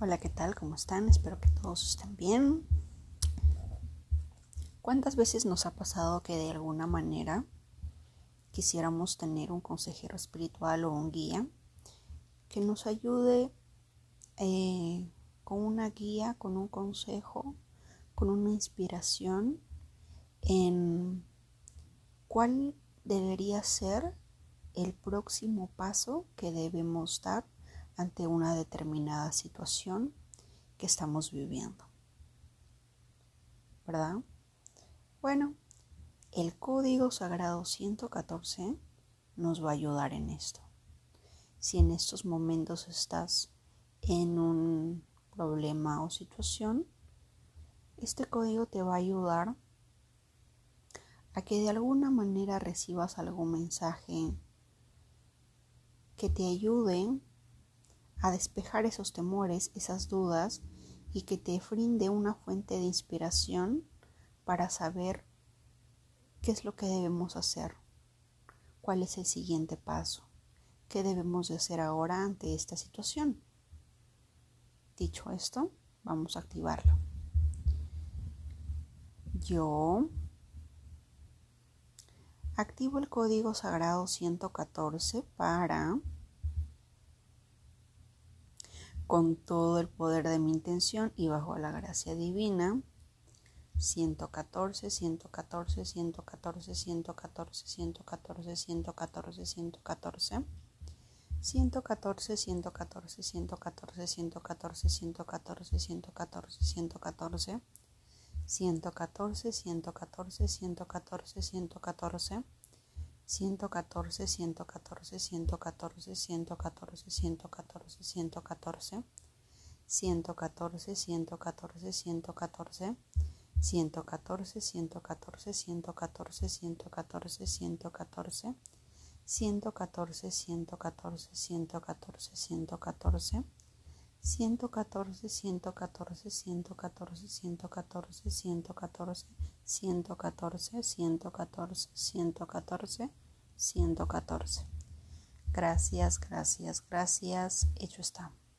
Hola, ¿qué tal? ¿Cómo están? Espero que todos estén bien. ¿Cuántas veces nos ha pasado que de alguna manera quisiéramos tener un consejero espiritual o un guía que nos ayude eh, con una guía, con un consejo, con una inspiración en cuál debería ser el próximo paso que debemos dar ante una determinada situación que estamos viviendo. ¿Verdad? Bueno, el código sagrado 114 nos va a ayudar en esto. Si en estos momentos estás en un problema o situación, este código te va a ayudar a que de alguna manera recibas algún mensaje que te ayude a despejar esos temores, esas dudas y que te brinde una fuente de inspiración para saber qué es lo que debemos hacer, cuál es el siguiente paso, qué debemos de hacer ahora ante esta situación. Dicho esto, vamos a activarlo. Yo activo el código sagrado 114 para con todo el poder de mi intención y bajo la gracia divina. 114, 114, 114, 114, 114, 114, 114. 114, 114, 114, 114, 114, 114, 114. 114, 114, 114, 114. 114, 114, 114, 114, 114, 114, 114, 114, 114, 114, 114, 114, 114, 114, 114, 114, 114, 114, 114, 114, 114, 114, 114, 114, 114, 114, 114. Gracias, gracias, gracias. Hecho está.